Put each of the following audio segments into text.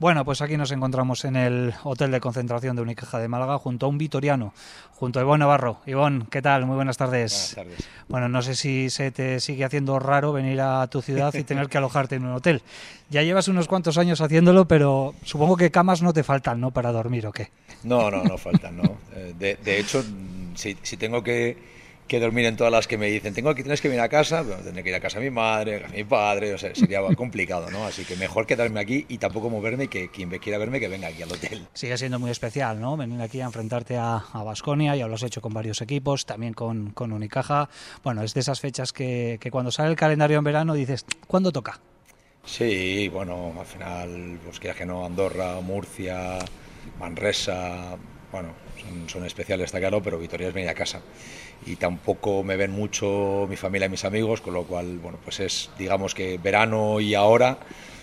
Bueno, pues aquí nos encontramos en el Hotel de Concentración de Unicaja de Málaga junto a un vitoriano, junto a Ivonne Navarro. Ivonne, ¿qué tal? Muy buenas tardes. Buenas tardes. Bueno, no sé si se te sigue haciendo raro venir a tu ciudad y tener que alojarte en un hotel. Ya llevas unos cuantos años haciéndolo, pero supongo que camas no te faltan, ¿no? Para dormir o qué. No, no, no faltan, no. Eh, De, de hecho, si, si tengo que, que dormir en todas las que me dicen, tengo que tienes que venir a casa, bueno, tendré que ir a casa a mi madre, a mi padre, o sea, sería complicado, ¿no? Así que mejor quedarme aquí y tampoco moverme y que quien me quiera verme que venga aquí al hotel. Sigue siendo muy especial, ¿no? Venir aquí a enfrentarte a Basconia, ya lo has hecho con varios equipos, también con, con Unicaja. Bueno, es de esas fechas que, que cuando sale el calendario en verano dices, ¿cuándo toca? Sí, bueno, al final, pues quieras que no, Andorra, Murcia, Manresa, bueno, son, son especiales, está claro, pero Vitoria es venir a casa. Y tampoco me ven mucho mi familia y mis amigos, con lo cual, bueno, pues es, digamos que verano y ahora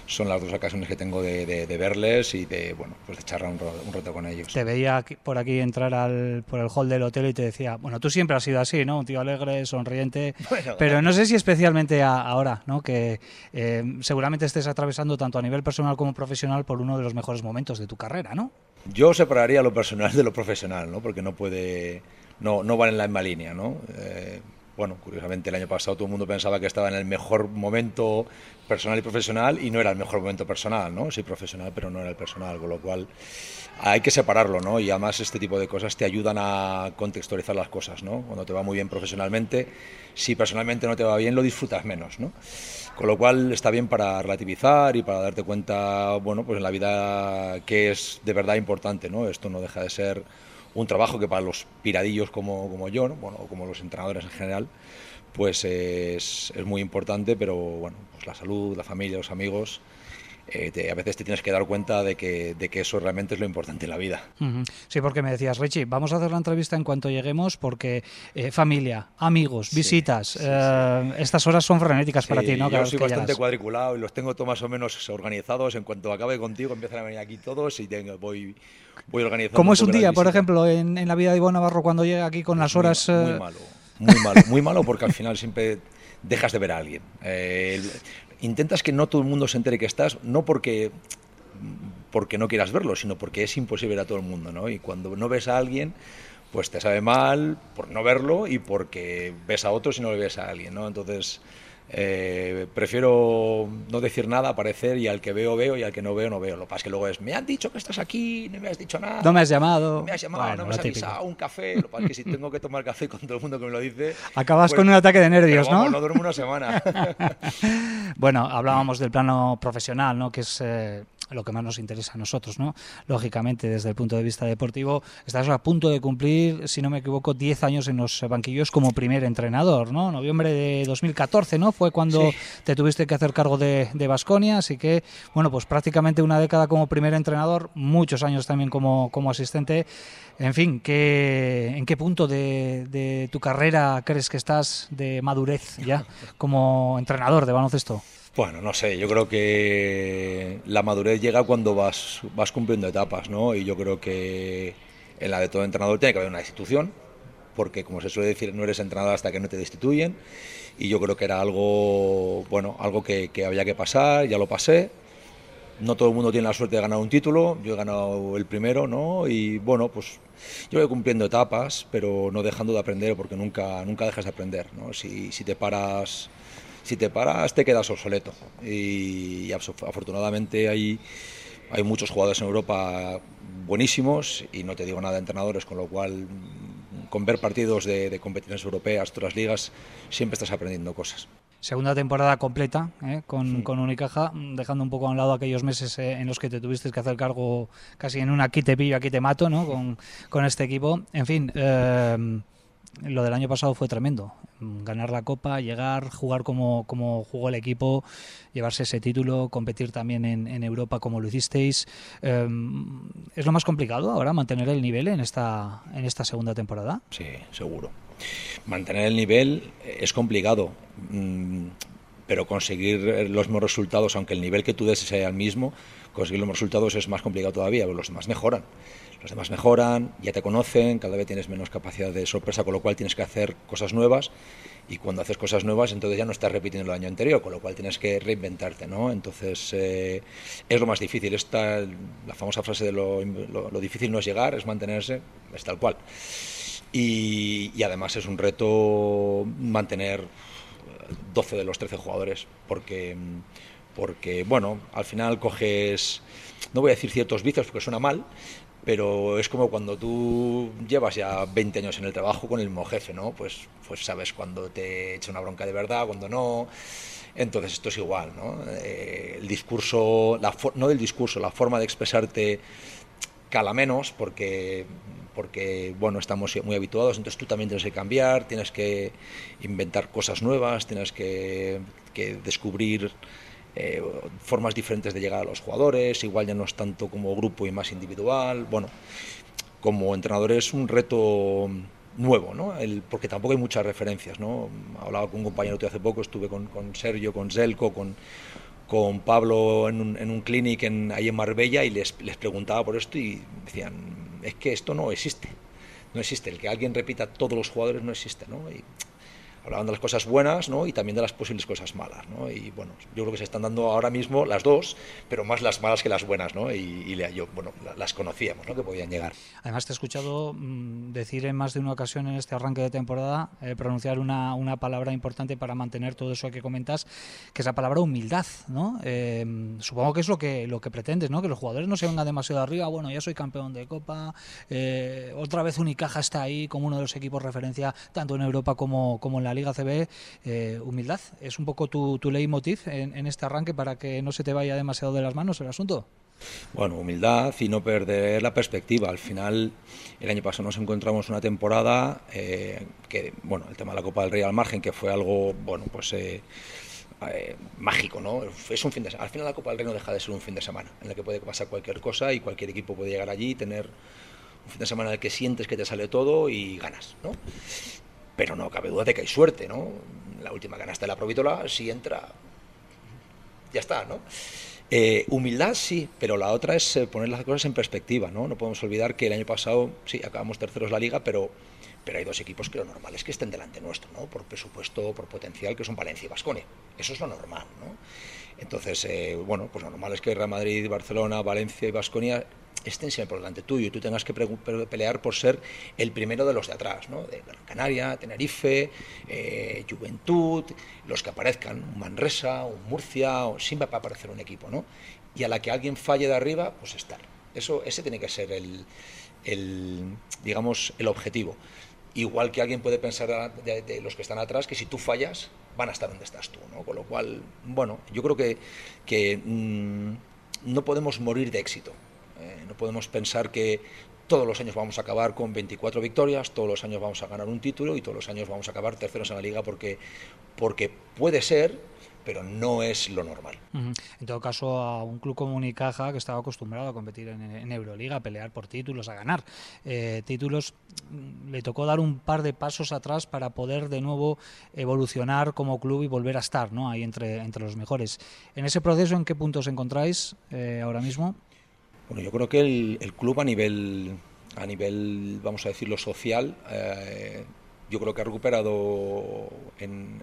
son las dos ocasiones que tengo de, de- de verles y de, bueno, pues de charlar un, un rato con ellos. Te veía por aquí entrar al, por el hall del hotel y te decía, bueno, tú siempre has sido así, ¿no? Un tío alegre, sonriente, Bueno, pero no sé si especialmente a- ahora, ¿no? Que eh, seguramente estés atravesando tanto a nivel personal como profesional por uno de los mejores momentos de tu carrera, ¿no? Yo separaría lo personal de lo profesional, ¿no? Porque no puede, no, no van en la misma línea, ¿no? Eh, bueno, curiosamente el año pasado todo el mundo pensaba que estaba en el mejor momento personal y profesional y no era el mejor momento personal, ¿no? Sí profesional, pero no era el personal, con lo cual hay que separarlo, ¿no? Y además este tipo de cosas te ayudan a contextualizar las cosas, ¿no? Cuando te va muy bien profesionalmente, si personalmente no te va bien, lo disfrutas menos, ¿no? Con lo cual está bien para relativizar y para darte cuenta, bueno, pues en la vida que es de verdad importante, ¿no? Esto no deja de ser un trabajo que para los piradillos como, como yo, ¿no? bueno, como los entrenadores en general, pues es, es muy importante, pero bueno, pues la salud, la familia, los amigos, eh, te- a veces te tienes que dar cuenta de que, de que eso realmente es lo importante en la vida. Sí, porque me decías, Richie, vamos a hacer la entrevista en cuanto lleguemos porque eh, familia, amigos, Sí, visitas, sí, eh, estas horas son frenéticas para Sí, ti, ¿no? Cada Yo soy bastante llegas. cuadriculado y los tengo todos más o menos organizados. En cuanto acabe contigo, empiezan a venir aquí todos y tengo, voy, voy organizando. ¿Cómo es un día, por ejemplo, en, en la vida de Ivonne Navarro cuando llega aquí con las Muy horas... eh, Muy malo, muy malo, muy malo porque al final siempre dejas de ver a alguien. Eh, intentas que no todo el mundo se entere que estás, no porque porque no quieras verlo, sino porque es imposible ver a todo el mundo, ¿no? Y cuando no ves a alguien, pues te sabe mal por no verlo y porque ves a otros y no le ves a alguien, ¿no? Entonces, eh, prefiero no decir nada, aparecer y al que veo, veo y al que no veo, no veo. Lo que pasa es que luego es, me han dicho que estás aquí, no me has dicho nada. No me has llamado. Me has llamado, Bueno, no me has típico. avisado, un café. Lo que pasa es que si tengo que tomar café con todo el mundo que me lo dice. Acabas pues- con un ataque de nervios, vamos, ¿no? no duermo una semana. Bueno, hablábamos del plano profesional, ¿no? Que es eh, lo que más nos interesa a nosotros, ¿no? Lógicamente, desde el punto de vista deportivo, estás a punto de cumplir, si no me equivoco, 10 años en los banquillos como primer entrenador, ¿no? Noviembre de 2014, ¿no? Fue cuando Sí. te tuviste que hacer cargo de, de Basconia, así que, bueno, pues prácticamente una década como primer entrenador, muchos años también como, como asistente. En fin, ¿qué, ¿en qué punto de, de tu carrera crees que estás de madurez ya como entrenador de baloncesto? Bueno, no sé, yo creo que la madurez llega cuando vas, vas cumpliendo etapas, ¿no? Y yo creo que en la de todo entrenador tiene que haber una institución, porque como se suele decir, no eres entrenador hasta que no te destituyen. Y yo creo que era algo, bueno, algo que, que había que pasar, ya lo pasé. No todo el mundo tiene la suerte de ganar un título, yo he ganado el primero, ¿no? Y bueno, pues yo voy cumpliendo etapas, pero no dejando de aprender, porque nunca, nunca dejas de aprender, ¿no? Si, si te paras si te paras te quedas obsoleto. Y, y afortunadamente hay, hay muchos jugadores en Europa buenísimos y no te digo nada de entrenadores, con lo cual con ver partidos de, de competiciones europeas, otras ligas, siempre estás aprendiendo cosas. Segunda temporada completa ¿eh? con, con Unicaja, dejando un poco a un lado aquellos meses eh, en los que te tuviste que hacer cargo casi en un aquí te pillo, aquí te mato ¿no? con, con este equipo. En fin, eh, lo del año pasado fue tremendo. Ganar la Copa, llegar, jugar como, como jugó el equipo, llevarse ese título, competir también en, Europa como lo hicisteis. Eh, ¿Es lo más complicado ahora mantener el nivel en esta, en esta segunda temporada? Sí, seguro. Mantener el nivel es complicado, mm, pero conseguir los mismos resultados, aunque el nivel que tú des sea el mismo, conseguir los resultados es más complicado todavía, los demás mejoran. Los demás mejoran, ya te conocen, cada vez tienes menos capacidad de sorpresa, con lo cual tienes que hacer cosas nuevas y cuando haces cosas nuevas entonces ya no estás repitiendo el año anterior, con lo cual tienes que reinventarte, ¿no? Entonces eh, es lo más difícil. Esta, la famosa frase de lo, lo, difícil no es llegar, es mantenerse, es tal cual. Y, y, además es un reto mantener 12 de los 13 jugadores, porque, porque bueno, al final coges, no voy a decir ciertos vicios porque suena mal, pero es como cuando tú llevas ya 20 años en el trabajo con el mismo jefe, ¿no? Pues, pues sabes cuando te echa una bronca de verdad, cuando no. Entonces esto es igual, ¿no? Eh, el discurso, la no del discurso, la forma de expresarte cala menos porque porque bueno estamos muy habituados entonces tú también tienes que cambiar tienes que inventar cosas nuevas tienes que, que descubrir eh, formas diferentes de llegar a los jugadores, igual ya no es tanto como grupo y más individual. Bueno, como entrenador es un reto nuevo, ¿no? Porque tampoco hay muchas referencias, ¿no? Hablaba con un compañero hace poco, estuve con, Sergio, con Zelko, con, con Pablo en un, en un clinic en, ahí en Marbella y les, les preguntaba por esto y decían, es que esto no existe, no existe, el que alguien repita todos los jugadores no existe, ¿no? Hablaban de las cosas buenas ¿no? y también de las posibles cosas malas. ¿no? Y bueno, yo creo que se están dando ahora mismo las dos, pero más las malas que las buenas. ¿no? Y, y yo, bueno, las conocíamos, ¿no? que podían llegar. Además, te he escuchado mm, decir en más de una ocasión en este arranque de temporada, eh, pronunciar una, una, palabra importante para mantener todo eso que comentas, que es la palabra humildad. ¿no? Eh, supongo que es lo que, lo que pretendes, ¿no? que los jugadores no se vengan demasiado arriba. Bueno, ya soy campeón de Copa, eh, otra vez Unicaja está ahí como uno de los equipos referencia tanto en Europa como, como en la Liga CB, eh, humildad. ¿Es un poco tu, tu leitmotiv en, en este arranque para que no se te vaya demasiado de las manos el asunto? Bueno, humildad y no perder la perspectiva. Al final, el año pasado nos encontramos una temporada eh, que, bueno, el tema de la Copa del Rey al margen, que fue algo, bueno, pues eh, eh, mágico, ¿no? Es un fin de Al final la Copa del Rey no deja de ser un fin de semana, en el que puede pasar cualquier cosa y cualquier equipo puede llegar allí y tener un fin de semana en el que sientes que te sale todo y ganas, ¿no? Pero no cabe duda de que hay suerte, ¿no? La última canasta de la Provítola, si entra, ya está, ¿no? Eh, humildad sí, pero la otra es eh, poner las cosas en perspectiva, ¿no? No podemos olvidar que el año pasado, sí, acabamos terceros la liga, pero, pero hay dos equipos que lo normal es que estén delante nuestro, ¿no? Por presupuesto, por potencial, que son Valencia y Basconia. Eso es lo normal, ¿no? Entonces, eh, bueno, pues lo normal es que Real Madrid, Barcelona, Valencia y Basconia estén siempre por delante tuyo y tú tengas que pelear por ser el primero de los de atrás, ¿no? de Gran Canaria, Tenerife, eh, Juventud, los que aparezcan, un Manresa, un Murcia, o siempre va a aparecer un equipo, ¿no? Y a la que alguien falle de arriba, pues estar. Eso, ese tiene que ser el, digamos, el objetivo. Igual que alguien puede pensar de, los que están atrás que si tú fallas, van a estar donde estás tú, ¿no? Con lo cual, bueno, yo creo que, que mm, no podemos morir de éxito. Eh, no podemos pensar que todos los años vamos a acabar con 24 victorias, todos los años vamos a ganar un título y todos los años vamos a acabar terceros en la liga porque, porque puede ser, pero no es lo normal. En todo caso, a un club como Unicaja, que estaba acostumbrado a competir en, Euroliga, a pelear por títulos, a ganar eh, títulos, mm, le tocó dar un par de pasos atrás para poder de nuevo evolucionar como club y volver a estar ¿no? ahí entre, entre los mejores. En ese proceso, ¿en qué puntos os encontráis eh, ahora mismo? Bueno, yo creo que el, club a nivel, a nivel, vamos a decirlo, social, eh, yo creo que ha recuperado en,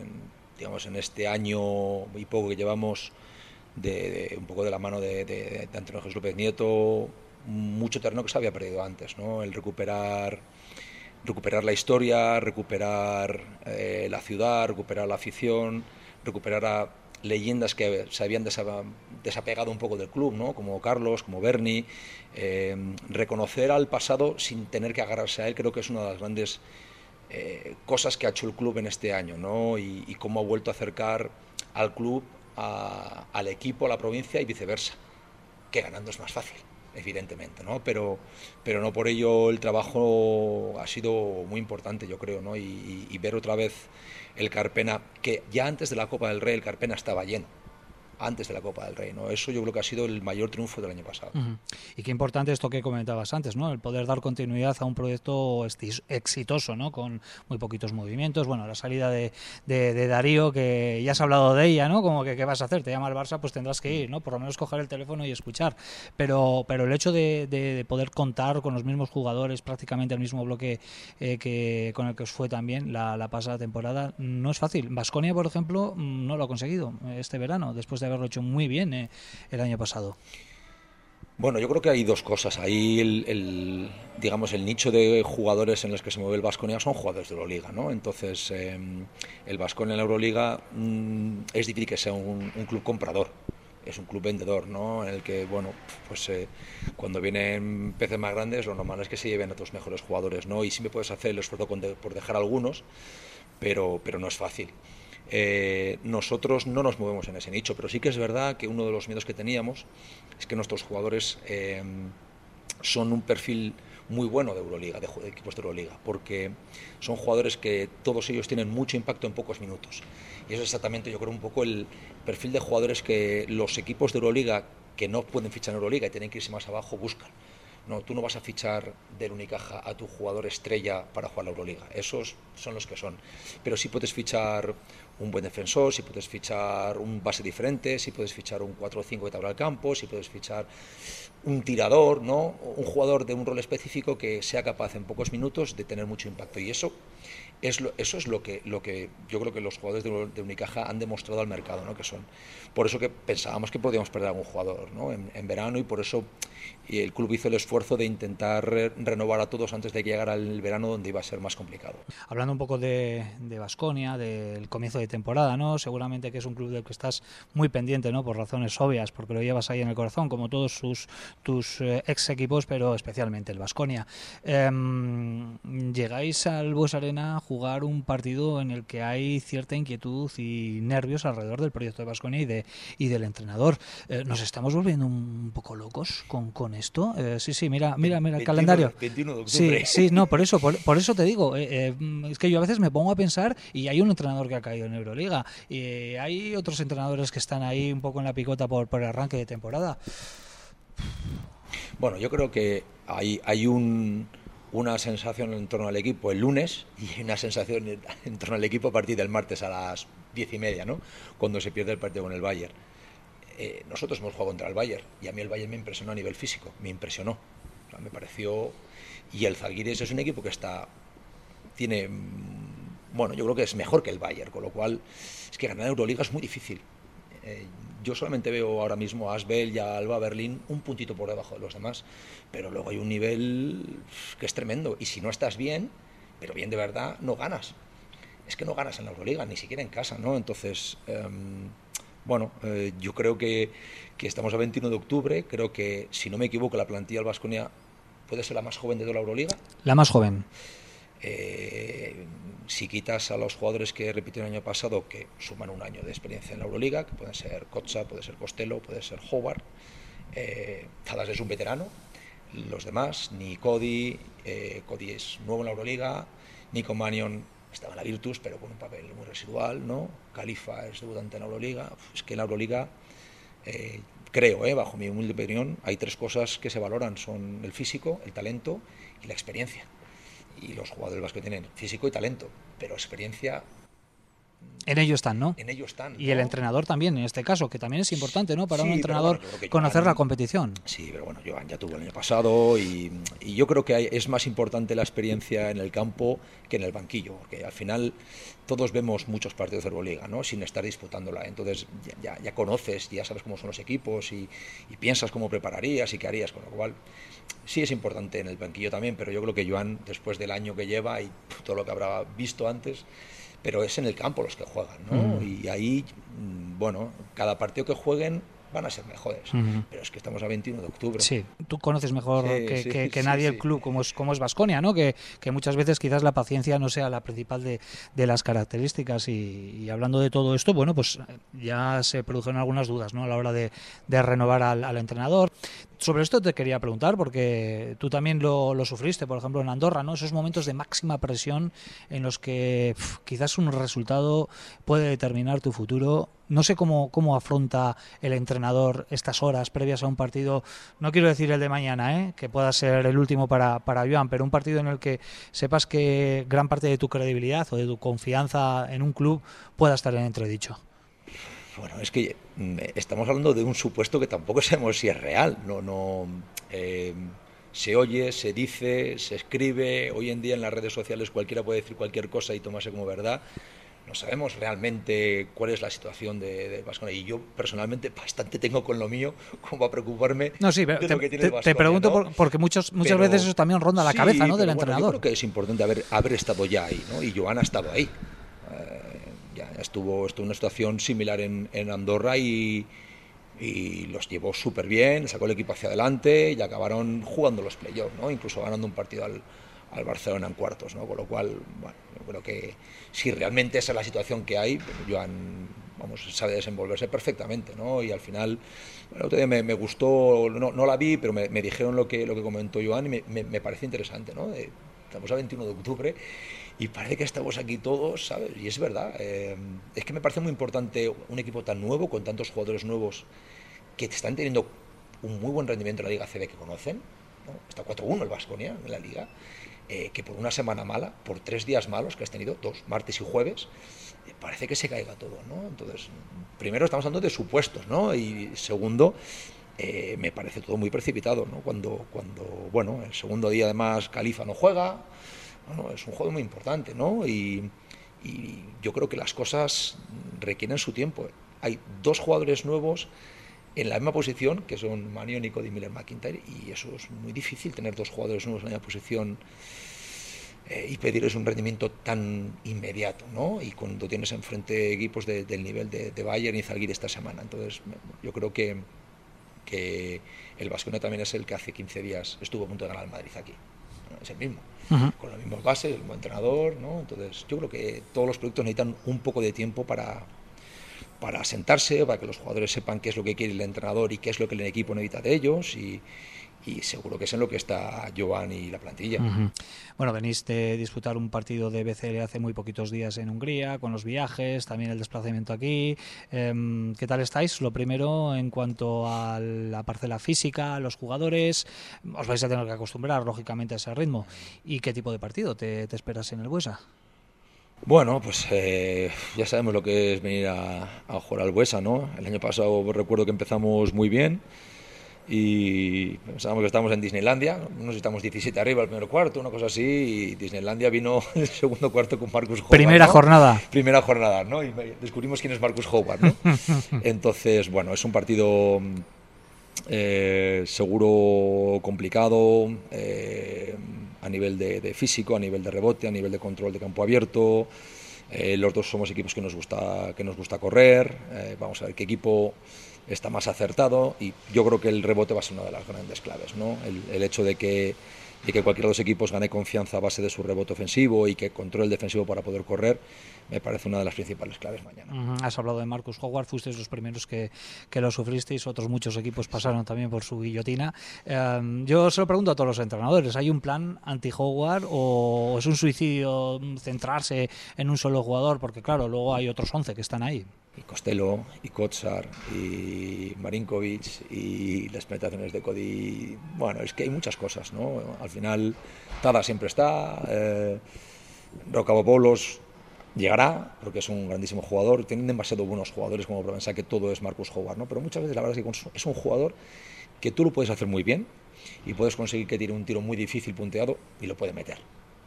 digamos, en este año y poco que llevamos un poco de la mano de, de, Antonio Jesús López Nieto mucho terreno que se había perdido antes, ¿no? El recuperar recuperar la historia, recuperar eh, la ciudad, recuperar la afición, recuperar a leyendas que se habían desapegado un poco del club, ¿no? como Carlos, como Bernie. Eh, reconocer al pasado sin tener que agarrarse a él creo que es una de las grandes eh, cosas que ha hecho el club en este año ¿no? y, cómo ha vuelto a acercar al club al equipo, a la provincia y viceversa, que ganando es más fácil evidentemente, ¿no? Pero, pero no por ello el trabajo ha sido muy importante, yo creo, ¿no? Y, ver otra vez el Carpena, que ya antes de la Copa del Rey el Carpena estaba lleno. Antes de la Copa del Rey. ¿no? Eso yo creo que ha sido el mayor triunfo del año pasado. Y qué importante esto que comentabas antes, ¿no? el poder dar continuidad a un proyecto exitoso, ¿no? con muy poquitos movimientos. Bueno, la salida de, Darío, que ya has hablado de ella, ¿no? como que qué vas a hacer, te llama el Barça, pues tendrás que ir, ¿no? por lo menos coger el teléfono y escuchar. Pero, pero el hecho de, de poder contar con los mismos jugadores, prácticamente el mismo bloque eh, que con el que os fue también la, pasada temporada, no es fácil. Vasconia, por ejemplo, no lo ha conseguido este verano, después de haberlo hecho muy bien eh, el año pasado. Bueno, yo creo que hay dos cosas. Ahí el, digamos el nicho de jugadores en los que se mueve el Vasconia son jugadores de Euroliga, ¿no? Entonces em, el Vasconia en la Euroliga mm, es difícil que sea un, club comprador, es un club vendedor, ¿no? En el que bueno, pues eh, cuando vienen peces más grandes lo normal es que se lleven a tus mejores jugadores, ¿no? Y me puedes hacer el esfuerzo por dejar algunos, pero pero no es fácil. Eh, nosotros no nos movemos en ese nicho, pero sí que es verdad que uno de los miedos que teníamos es que nuestros jugadores eh, son un perfil muy bueno de Euroliga, de, equipos de Euroliga, porque son jugadores que todos ellos tienen mucho impacto en pocos minutos. Y eso es exactamente, yo creo, un poco el perfil de jugadores que los equipos de Euroliga que no pueden fichar en Euroliga y tienen que irse más abajo buscan. No, tú no vas a fichar del Unicaja a tu jugador estrella para jugar la Euroliga. Esos son los que son. Pero sí puedes fichar un buen defensor, si puedes fichar un base diferente, si puedes fichar un 4 o 5 que te abra el campo, si puedes fichar un tirador, ¿no? un jugador de un rol específico que sea capaz en pocos minutos de tener mucho impacto. Y eso es lo, eso es lo que, lo que yo creo que los jugadores de, Unicaja han demostrado al mercado, ¿no? que son. Por eso que pensábamos que podíamos perder a algún jugador ¿no? en, verano y por eso el club hizo el esfuerzo de intentar renovar a todos antes de que llegara el verano donde iba a ser más complicado. Hablando un poco de Vasconia, del comienzo de temporada, ¿no? seguramente que es un club del que estás muy pendiente ¿no? por razones obvias, porque lo llevas ahí en el corazón, como todos tus eh, ex equipos, pero especialmente el Vasconia. Em, llegáis al Bues Arena jugar un partido en el que hay cierta inquietud y nervios alrededor del proyecto de Vasconia y, de, y del entrenador. Eh, ¿Nos estamos volviendo un poco locos con, con esto? Eh, sí, sí, mira, mira, mira el calendario. Sí, sí, no, por eso, por, eso te digo, eh, es que yo a veces me pongo a pensar y hay un entrenador que ha caído en Euroliga y hay otros entrenadores que están ahí un poco en la picota por, por el arranque de temporada. Bueno, yo creo que hay, hay un una sensación en torno al equipo el lunes y una sensación en torno al equipo a partir del martes a las diez y media, ¿no? cuando se pierde el partido con el Bayern. Eh, nosotros hemos jugado contra el Bayern y a mí el Bayern me impresionó a nivel físico, me impresionó. me pareció. Y el Zalgiris es un equipo que está. Tiene. Mm, bueno, yo creo que es mejor que el Bayern, con lo cual es que ganar Euroliga es muy difícil. Eh, yo solamente veo ahora mismo a Asbel y a Alba Berlín un puntito por debajo de los demás, pero luego hay un nivel que es tremendo. Y si no estás bien, pero bien de verdad, no ganas. Es que no ganas en la Euroliga, ni siquiera en casa, ¿no? Entonces, em, bueno, eh, yo creo que, que, estamos a 21 de octubre, creo que, si no me equivoco, la plantilla del Vasconia puede ser la más joven de toda la Euroliga. La más joven. Eh, si quitas a los jugadores que repitieron el año pasado, que suman un año de experiencia en la Euroliga, que pueden ser Kotza, puede ser Costello, puede ser Howard, eh, es un veterano, los demás, ni Cody, eh, Cody es nuevo en la Euroliga, Nico Manion estaba la Virtus, pero con un papel muy residual, ¿no? Califa es debutante en la Euroliga, es que en la Euroliga, eh, creo, eh, bajo mi humilde opinión, hay tres cosas que se valoran, son el físico, el talento y la experiencia. Y los jugadores vascos tienen físico y talento, pero experiencia en ello están, ¿no? En ello están. Y el entrenador también, en este caso, que también es importante, ¿no? Para un entrenador conocer la competición. Sí, pero bueno, Joan ya tuvo el año pasado y, yo creo que es más importante la experiencia en el campo que en el banquillo, porque al final todos vemos muchos partidos de Euroliga, ¿no? Sin estar disputándola. Entonces ya, ya, conoces, ya sabes cómo son los equipos y, y, piensas cómo prepararías y qué harías, con lo cual sí es importante en el banquillo también, pero yo creo que Joan, después del año que lleva y todo lo que habrá visto antes, pero es en el campo los que juegan, ¿no? Mm. Y ahí, mm, bueno, cada partido que jueguen van a ser mejores. Pero es que estamos a 21 de octubre. Sí, tú conoces mejor que, nadie el club, como es como es Vasconia, ¿no? Que, muchas veces quizás la paciencia no sea la principal de, las características. Y, hablando de todo esto, bueno, pues ya se produjeron algunas dudas, ¿no? A la hora de, renovar al, entrenador. Sobre esto te quería preguntar, porque tú también lo, sufriste, por ejemplo, en Andorra, ¿no? Esos momentos de máxima presión en los que quizás un resultado puede determinar tu futuro. No sé cómo, cómo afronta el entrenador estas horas previas a un partido, no quiero decir el de mañana, ¿eh? que pueda ser el último para, para Joan, pero un partido en el que sepas que gran parte de tu credibilidad o de tu confianza en un club pueda estar en entredicho. Bueno, es que mm, estamos hablando de un supuesto que tampoco sabemos si es real. No, no. Eh, se oye, se dice, se escribe. Hoy en día en las redes sociales cualquiera puede decir cualquier cosa y tomarse como verdad. No sabemos realmente cuál es la situación de, de Y yo personalmente bastante tengo con lo mío como a preocuparme no, sí, pero te, pregunto porque muchos, muchas veces eso también ronda la cabeza ¿no? del entrenador. Yo creo que es importante haber, haber estado ya ahí, ¿no? y Joan ha estado ahí estuvo, estuvo una situación similar en, en Andorra y, y, los llevó súper bien, sacó el equipo hacia adelante y acabaron jugando los playoffs, ¿no? incluso ganando un partido al, al, Barcelona en cuartos, ¿no? con lo cual, bueno, yo creo que si realmente esa es la situación que hay, Joan vamos, sabe desenvolverse perfectamente, ¿no? Y al final, bueno, me, me gustó, no, no, la vi, pero me, me, dijeron lo que, lo que comentó Joan y me, me, me parece interesante, ¿no? estamos a 21 de octubre y parece que estamos aquí todos, ¿sabes? Y es verdad. Eh, es que me parece muy importante un equipo tan nuevo, con tantos jugadores nuevos que están teniendo un muy buen rendimiento en la Liga CB que conocen. ¿no? Está 4-1 el Vasconia en la Liga. Eh, que por una semana mala, por tres días malos que has tenido, dos, martes y jueves, eh, parece que se caiga todo, ¿no? Entonces, primero estamos hablando de supuestos, ¿no? Y segundo, me parece todo muy precipitado, ¿no? Cuando, cuando, bueno, el segundo día además Califa no juega, es un juego muy importante, ¿no? Y, yo creo que las cosas requieren su tiempo. Hay dos jugadores nuevos en la misma posición, que son Manio, Nico y Miller McIntyre, y eso es muy difícil tener dos jugadores nuevos en la misma posición eh, y pedirles un rendimiento tan inmediato, ¿no? Y cuando tienes enfrente equipos del nivel de, Bayern y Zalgiris esta semana. Entonces, yo creo que, el Vasconia también es el que hace 15 días estuvo a punto de ganar al Madrid aquí. Es el mismo con las mismas bases, el mismo entrenador, ¿no? Entonces, yo creo que todos los proyectos necesitan un poco de tiempo para, para sentarse, para que los jugadores sepan qué es lo que quiere el entrenador y qué es lo que el equipo necesita de ellos y, y seguro que es en lo que está Joan y la plantilla. Bueno, venís de disputar un partido de BCL hace muy poquitos días en Hungría, con los viajes, también el desplazamiento aquí. Em, ¿Qué tal estáis? Lo primero, en cuanto a la parcela física, los jugadores, os vais a tener que acostumbrar, lógicamente, a ese ritmo. ¿Y qué tipo de partido te, esperas en el Buesa? Bueno, pues eh, ya sabemos lo que es venir a, a jugar al Buesa, ¿no? El año pasado recuerdo que empezamos muy bien y pensábamos que estábamos en Disneylandia, no sé si estamos 17 arriba el primer cuarto, una cosa así, y Disneylandia vino el segundo cuarto con Marcus Howard. Primera jornada. Primera jornada, ¿no? Y descubrimos quién es Marcus Howard, ¿no? Entonces, bueno, es un partido eh, seguro complicado eh, a nivel de, físico, a nivel de rebote, a nivel de control de campo abierto. Eh, los dos somos equipos que nos gusta, que nos gusta correr. vamos a ver qué equipo está más acertado y yo creo que el rebote va a ser una de las grandes claves. ¿no? El, hecho de que, de que cualquiera de los equipos gane confianza a base de su rebote ofensivo y que controle el defensivo para poder correr, me parece una de las principales claves mañana. Has hablado de Marcus Howard, fuisteis los primeros que, que, lo sufristeis, otros muchos equipos pasaron también por su guillotina. Em, yo se lo pregunto a todos los entrenadores, ¿hay un plan anti-Howard o es un suicidio centrarse en un solo jugador? Porque claro, luego hay otros 11 que están ahí y Costello, y Kotsar, y Marinkovic, y las penetraciones de Cody. Bueno, es que hay muchas cosas, ¿no? Al final, Tada siempre está, eh, Rocabopoulos llegará, porque es un grandísimo jugador, tienen demasiado buenos jugadores como para pensar que todo es Marcus Howard, ¿no? Pero muchas veces la verdad es que es un jugador que tú lo puedes hacer muy bien y puedes conseguir que tire un tiro muy difícil punteado y lo puede meter.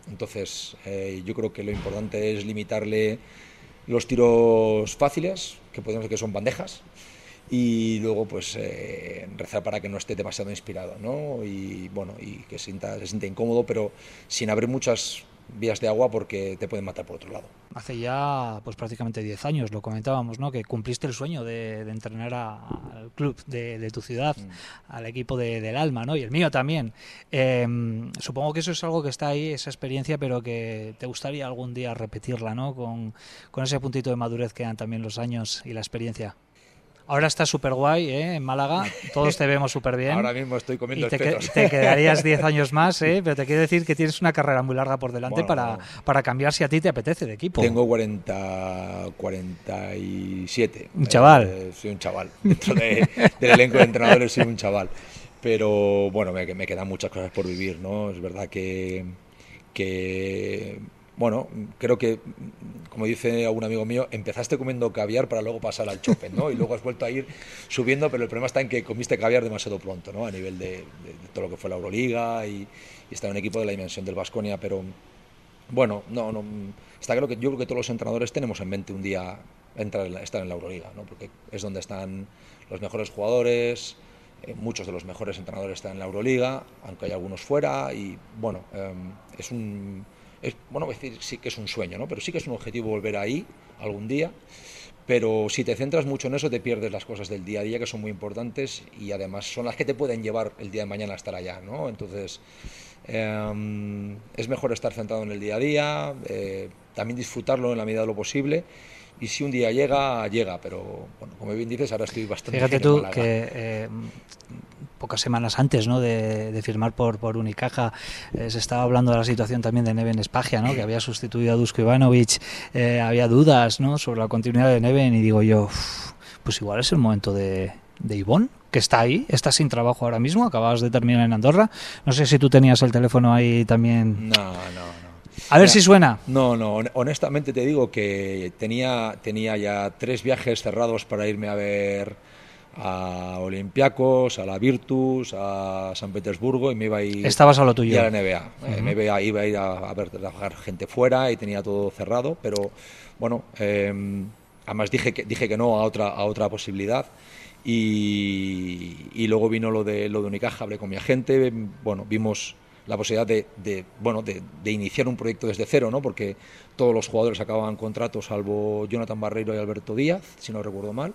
Entonces, eh, yo creo que lo importante es limitarle los tiros fáciles, que podemos decir que son bandejas, y luego pues eh, rezar para que no esté demasiado inspirado, ¿no? Y bueno, y que sienta, se sienta incómodo, pero sin abrir muchas vías de agua porque te pueden matar por otro lado. Hace ya pues prácticamente 10 años, lo comentábamos, ¿no? que cumpliste el sueño de, entrenar al club de, tu ciudad, mm. al equipo del alma, ¿no? y el mío también. Em, supongo que eso es algo que está ahí, esa experiencia, pero que te gustaría algún día repetirla, ¿no? con, con ese puntito de madurez que dan también los años y la experiencia. Ahora está súper guay, ¿eh? En Málaga, todos te vemos súper bien. Ahora mismo estoy comiendo y te, espetos. te quedarías 10 años más, ¿eh? Pero te quiero decir que tienes una carrera muy larga por delante Bueno, para, para cambiar si a ti te apetece de equipo. Tengo 40, 47. Un chaval. Eh, soy un chaval. Dentro de- del elenco de entrenadores soy un chaval. Pero bueno, me, me quedan muchas cosas por vivir, ¿no? Es verdad que, que, bueno, creo que, como dice algún amigo mío, empezaste comiendo caviar para luego pasar al chope, ¿no? Y luego has vuelto a ir subiendo, pero el problema está en que comiste caviar demasiado pronto, ¿no? A nivel de, de- todo lo que fue la Euroliga y, y en un equipo de la dimensión del Vasconia, pero bueno, no, no, está claro que yo creo que todos los entrenadores tenemos en mente un día entrar en la- estar en la Euroliga, ¿no? porque es donde están los mejores jugadores, eh, muchos de los mejores entrenadores están en la Euroliga, aunque hay algunos fuera, y bueno, em, es un, es, bueno, voy a decir sí que es un sueño, ¿no? pero sí que es un objetivo volver ahí algún día, pero si te centras mucho en eso te pierdes las cosas del día a día que son muy importantes y además son las que te pueden llevar el día de mañana a estar allá, ¿no? Entonces eh, es mejor estar centrado en el día a día, eh, también disfrutarlo en la medida de lo posible y si un día llega, llega, pero bueno, como bien dices, ahora estoy bastante Fíjate tú que eh, pocas semanas antes ¿no? de, de firmar por, por Unicaja eh, se estaba hablando de la situación también de Neven Espagia, ¿no? que había sustituido a Dusko Ivanovic, eh, había dudas ¿no? sobre la continuidad de Neven y digo yo, "Uf, pues igual es el momento de, de Ivonne, que está ahí, está sin trabajo ahora mismo, acababas de terminar en Andorra. No sé si tú tenías el teléfono ahí también. No, no, no. A ver Mira, si suena. No, no, hon- honestamente te digo que tenía, tenía ya tres viajes cerrados para irme a ver a Olympiacos, a la Virtus, a San Petersburgo y me iba a ir Estabas a lo tuyo. y a la NBA. Eh, me iba, iba a ir a, a ver trabajar gente fuera y tenía todo cerrado, pero bueno, eh, además dije que, dije que no a otra, a otra posibilidad. Y, y luego vino lo de, lo de Unicaja, hablé con mi agente, bueno, vimos la posibilidad de, de, bueno, de, de iniciar un proyecto desde cero, ¿no? porque todos los jugadores acababan contratos, salvo Jonathan Barreiro y Alberto Díaz, si no recuerdo mal,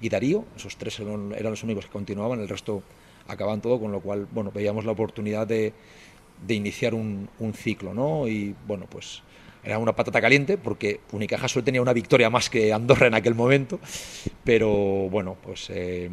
y Darío, esos tres eran, los únicos que continuaban, el resto acaban todo, con lo cual bueno, veíamos la oportunidad de, de iniciar un, un ciclo, ¿no? Y bueno, pues era una patata caliente porque Unicaja solo tenía una victoria más que Andorra en aquel momento, pero bueno, pues eh,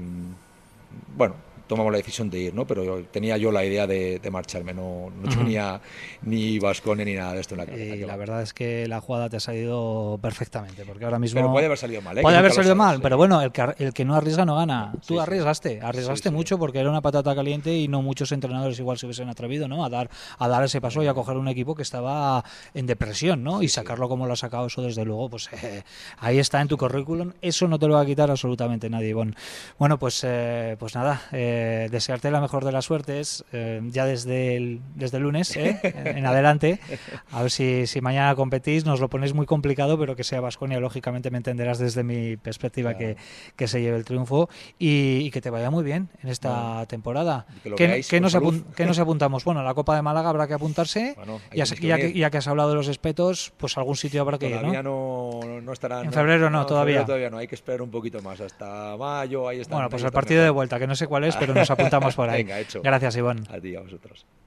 bueno, tomamos la decisión de ir, ¿no? Pero yo- tenía yo la idea de, de marcharme, no, no tenía ni Vascone ni nada de esto en la cabeza. Y la verdad es que la jugada te ha salido perfectamente, porque ahora mismo... Pero puede haber salido mal, ¿eh? Puede haber salido mal, sí. pero bueno, el que, el que no arriesga no gana. Tú Sí, arriesgaste, arriesgaste sí. mucho porque era una patata caliente y no muchos entrenadores igual se hubiesen atrevido ¿no? a, dar, a dar ese paso y a coger un equipo que estaba en depresión ¿no? y sacarlo como lo ha sacado, eso desde luego, pues eh, ahí está en tu currículum, eso no te lo va a quitar absolutamente nadie, Ivonne. Bueno, pues, eh, pues nada, eh, desearte la mejor de las suertes eh, ya desde el, desde el lunes ¿eh? en adelante, a ver si, si mañana competís, nos lo ponéis muy complicado, pero que sea Vasconia, lógicamente me entenderás desde mi perspectiva que, que se lleve el triunfo y, y que te vaya muy bien en esta temporada. que ¿Qué, veáis qué nos qué nos apuntamos? Bueno, la Copa de Málaga habrá que apuntarse. Bueno, ya, que ya que, venir. ya que has hablado de los espetos, pues algún sitio habrá que ir, Todavía ¿no? no, no estará. En febrero no, todavía. febrero todavía no, hay que esperar un poquito más, hasta mayo, ahí está. Bueno, pues el partido de vuelta, que no sé cuál es, pero nos apuntamos por ahí. Venga, hecho. Gracias, Iván. A ti, a vosotros.